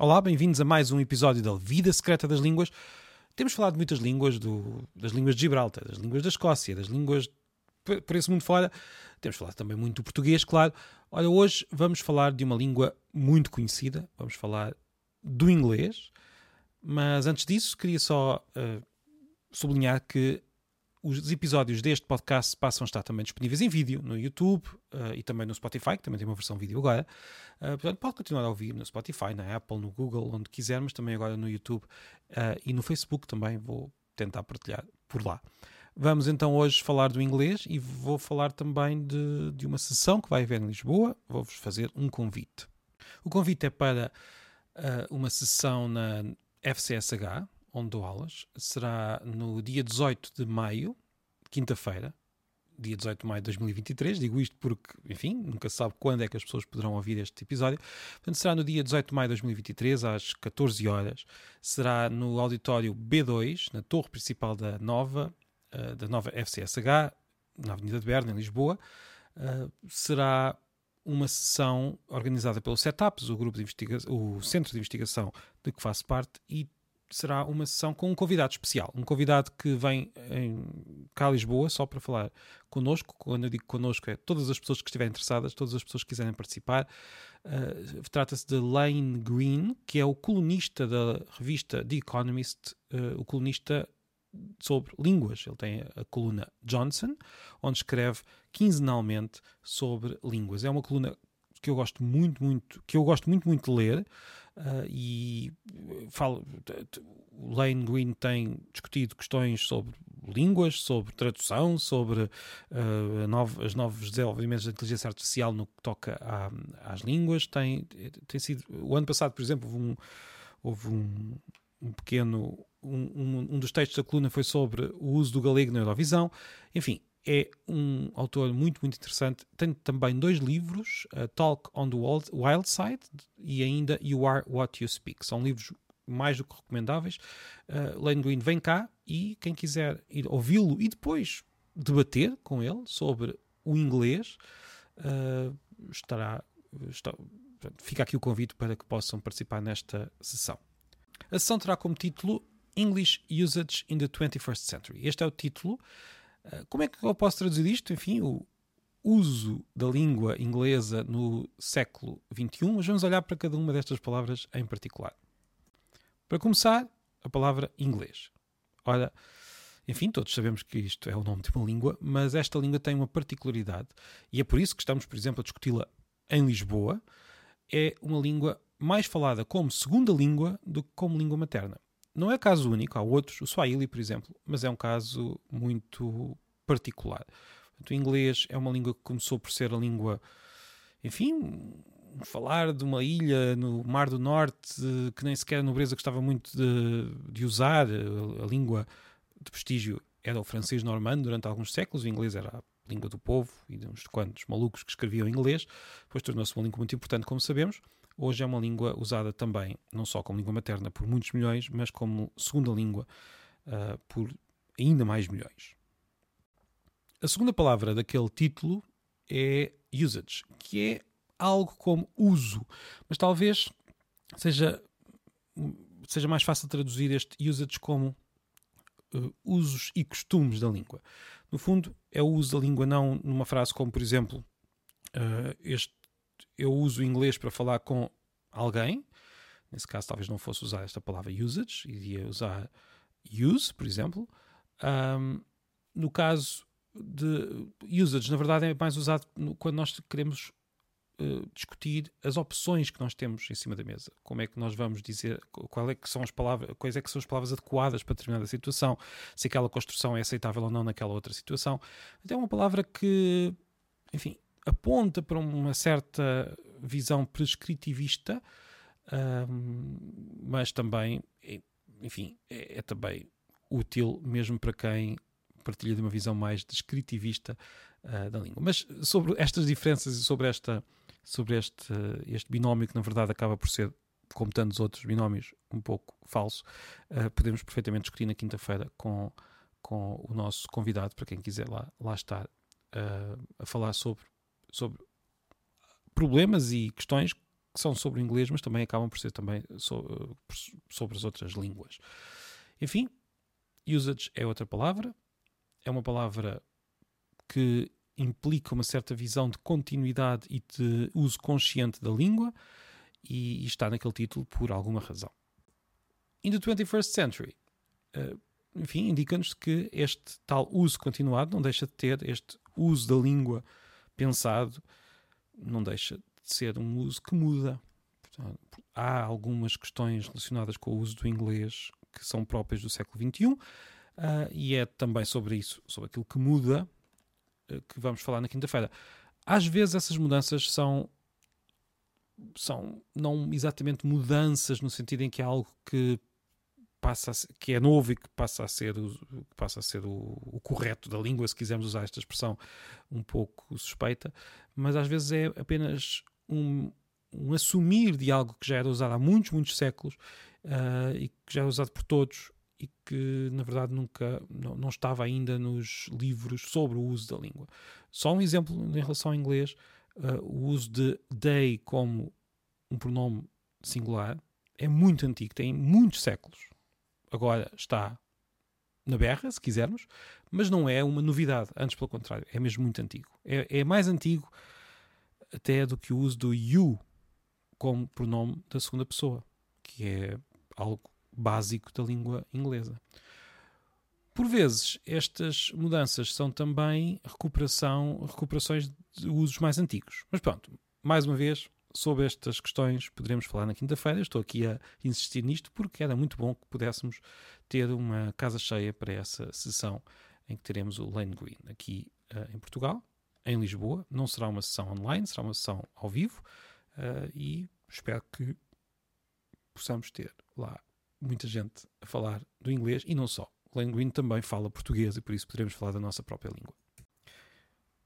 Olá, bem-vindos a mais um episódio da Vida Secreta das Línguas. Temos falado de muitas línguas, do, das línguas de Gibraltar, das línguas da Escócia, das línguas por esse mundo fora. Temos falado também muito do português, claro. Olha, hoje vamos falar de uma língua muito conhecida, vamos falar do inglês. Mas antes disso, queria só uh, sublinhar que os episódios deste podcast passam a estar também disponíveis em vídeo no YouTube uh, e também no Spotify, que também tem uma versão vídeo agora. Uh, portanto, pode continuar a ouvir no Spotify, na Apple, no Google, onde quiser, mas também agora no YouTube uh, e no Facebook também vou tentar partilhar por lá. Vamos então hoje falar do inglês e vou falar também de, de uma sessão que vai haver em Lisboa. Vou-vos fazer um convite. O convite é para uma sessão na FCSH, onde dou aulas, será no dia 18 de maio, quinta-feira, dia 18 de maio de 2023. Digo isto porque, enfim, nunca se sabe quando é que as pessoas poderão ouvir este episódio. Portanto, será no dia 18 de maio de 2023, às 14 horas. Será no auditório B2, na torre principal da nova, uh, da nova FCSH, na Avenida de Berna, em Lisboa. Uh, será uma sessão organizada pelo Setups, o grupo de investigação, o centro de investigação de que faço parte, e será uma sessão com um convidado especial. Um convidado que vem em, cá a Lisboa só para falar connosco. Quando eu digo connosco, é todas as pessoas que estiverem interessadas, todas as pessoas que quiserem participar. Uh, Trata-se de Lane Green, que é o colunista da revista The Economist, uh, o colunista sobre línguas. Ele tem a coluna Johnson, onde escreve quinzenalmente sobre línguas. É uma coluna que eu gosto muito, muito, que eu gosto muito, muito de ler. Uh, e falo, o Lane Green tem discutido questões sobre línguas, sobre tradução, sobre uh, os novos desenvolvimentos da inteligência artificial no que toca à, às línguas. Tem, tem sido, o ano passado, por exemplo, houve um, houve um, um pequeno. Um, um, dos textos da coluna foi sobre o uso do galego na Eurovisão. Enfim, é um autor muito, muito interessante. Tem também dois livros, uh, Talk on the Wild Side e ainda You Are What You Speak. São livros mais do que recomendáveis. Uh, Lane Green vem cá e quem quiser ir ouvi-lo e depois debater com ele sobre o inglês uh, estará, está, fica aqui o convite para que possam participar nesta sessão. A sessão terá como título English Usage in the 21st Century. Este é o título como é que eu posso traduzir isto? Enfim, o uso da língua inglesa no século XXI, mas vamos olhar para cada uma destas palavras em particular. Para começar, a palavra inglês. Ora, enfim, todos sabemos que isto é o nome de uma língua, mas esta língua tem uma particularidade e é por isso que estamos, por exemplo, a discuti-la em Lisboa. É uma língua mais falada como segunda língua do que como língua materna. Não é caso único, há outros, o Swahili, por exemplo, mas é um caso muito particular. o inglês é uma língua que começou por ser a língua, enfim, falar de uma ilha no Mar do Norte que nem sequer a nobreza gostava muito de, de usar. A, a, língua de prestígio era o francês normando durante alguns séculos, o inglês era a língua do povo e de uns quantos malucos que escreviam inglês. Depois tornou-se uma língua muito importante, como sabemos hoje é uma língua usada também, não só como língua materna por muitos milhões, mas como segunda língua uh, por ainda mais milhões. A segunda palavra daquele título é usage, que é algo como uso, mas talvez seja, seja mais fácil traduzir este usage como uh, usos e costumes da língua. No fundo, é o uso da língua não numa frase como, por exemplo, uh, este eu uso o inglês para falar com alguém, nesse caso talvez não fosse usar esta palavra usage, iria usar use, por exemplo. Um, no caso de usage, na verdade é mais usado quando nós queremos uh, discutir as opções que nós temos em cima da mesa. Como é que nós vamos dizer qual é que são as palavras, quais é que são as palavras adequadas para determinada situação, se aquela construção é aceitável ou não naquela outra situação. Então é uma palavra que, enfim, aponta para uma certa visão prescritivista, mas também, enfim, é, é, também útil mesmo para quem partilha de uma visão mais descritivista uh, da língua. Mas sobre estas diferenças e sobre, esta, sobre este, este binómio que na verdade acaba por ser, como tantos outros binómios, um pouco falso, uh, podemos perfeitamente discutir na quinta-feira com, com o nosso convidado, para quem quiser lá, lá estar uh, a falar sobre sobre problemas e questões que são sobre o inglês, mas também acabam por ser também so, sobre as outras línguas. Enfim, usage é outra palavra, é uma palavra que implica uma certa visão de continuidade e de uso consciente da língua e, está naquele título por alguma razão. In the 21st century, uh, enfim, indica-nos que este tal uso continuado não deixa de ter este uso da língua pensado, não deixa de ser um uso que muda. Portanto, há algumas questões relacionadas com o uso do inglês que são próprias do século XXI, uh, ah, e é também sobre isso, sobre aquilo que muda, uh, que vamos falar na quinta-feira. Às vezes essas mudanças são são não exatamente mudanças no sentido em que é algo que passa ser, que é novo e que passa a ser, o, passa a ser o, o, correto da língua, se quisermos usar esta expressão um pouco suspeita, mas às vezes é apenas um, um assumir de algo que já era usado há muitos, muitos séculos uh, e que já é usado por todos e que na verdade nunca não, não, estava ainda nos livros sobre o uso da língua. Só um exemplo em relação ao inglês, uh, o uso de they como um pronome singular é muito antigo, tem muitos séculos agora está na berra, se quisermos, mas não é uma novidade, antes pelo contrário, é mesmo muito antigo. É, é mais antigo até do que o uso do you como pronome da segunda pessoa, que é algo básico da língua inglesa. Por vezes, estas mudanças são também recuperação, recuperações de usos mais antigos. Mas pronto, mais uma vez, sobre estas questões poderemos falar na quinta-feira. Estou aqui a insistir nisto porque era muito bom que pudéssemos ter uma casa cheia para essa sessão em que teremos o Lane Green aqui uh, em Portugal, em Lisboa. Não será uma sessão online, será uma sessão ao vivo uh, e espero que possamos ter lá muita gente a falar do inglês e não só. O Lane Green também fala português e por isso poderemos falar da nossa própria língua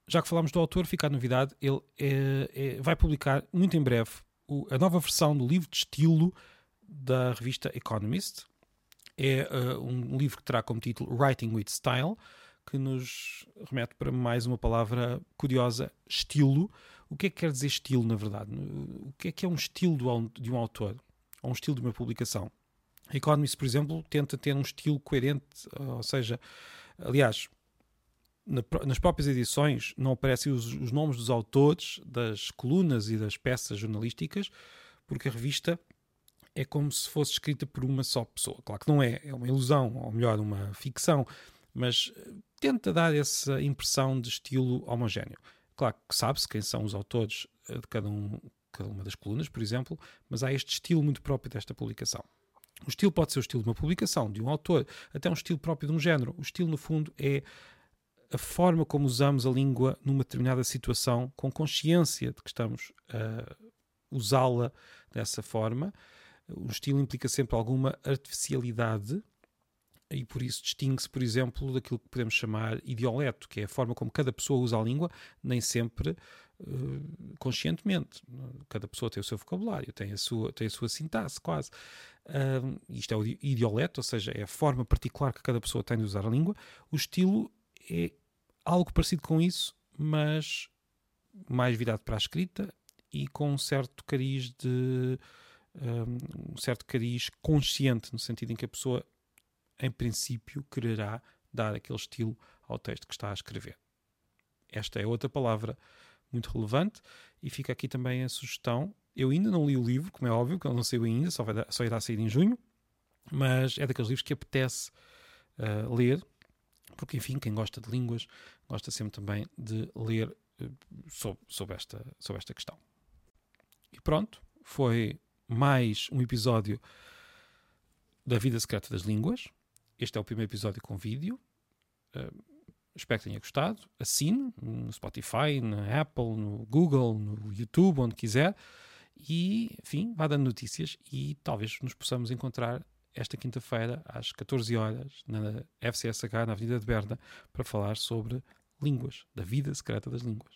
já que falámos do autor, fica a novidade, ele é, é, vai publicar muito em breve o, a nova versão do livro de estilo da revista Economist. É uh, um livro que terá como título Writing with Style, que nos remete para mais uma palavra curiosa, estilo. O que é que quer dizer estilo, na verdade? O que é que é um estilo de um autor? Ou um estilo de uma publicação? A Economist, por exemplo, tenta ter um estilo coerente, ou seja, aliás, nas próprias edições não aparecem os, os, nomes dos autores das colunas e das peças jornalísticas, porque a revista é como se fosse escrita por uma só pessoa. Claro que não é, é uma ilusão, ou melhor, uma ficção, mas eh, tenta dar essa impressão de estilo homogéneo. Claro que sabe-se quem são os autores eh, de cada, um, cada uma das colunas, por exemplo, mas há este estilo muito próprio desta publicação. O estilo pode ser o estilo de uma publicação, de um autor, até um estilo próprio de um género. O estilo, no fundo, é a forma como usamos a língua numa determinada situação, com consciência de que estamos a usá-la dessa forma. O estilo implica sempre alguma artificialidade e por isso distingue-se, por exemplo, daquilo que podemos chamar idioleto, que é a forma como cada pessoa usa a língua, nem sempre uh, conscientemente. Cada pessoa tem o seu vocabulário, tem a sua, tem a sua sintaxe, quase. Isto é o idioleto, ou seja, é a forma particular que cada pessoa tem de usar a língua. O estilo é algo parecido com isso, mas mais virado para a escrita e com um certo cariz de um, um certo cariz consciente no sentido em que a pessoa em princípio quererá dar aquele estilo ao texto que está a escrever. Esta é outra palavra muito relevante e fica aqui também a sugestão. Eu ainda não li o livro, como é óbvio, que ele não saiu ainda, só, vai, só irá sair em junho, mas é daqueles livros que apetece uh, ler porque, enfim, quem gosta de línguas gosta sempre também de ler eh, sobre, sobre, esta, sobre esta questão. E pronto, foi mais um episódio da Vida Secreta das Línguas. Este é o primeiro episódio com vídeo. Uh, espero que tenha gostado. Assine no Spotify, na Apple, no Google, no YouTube, onde quiser. E, enfim, vá dando notícias e talvez nos possamos encontrar esta quinta-feira, às 14 horas, na FCSH, na Avenida de Berna, para falar sobre línguas, da vida secreta das línguas.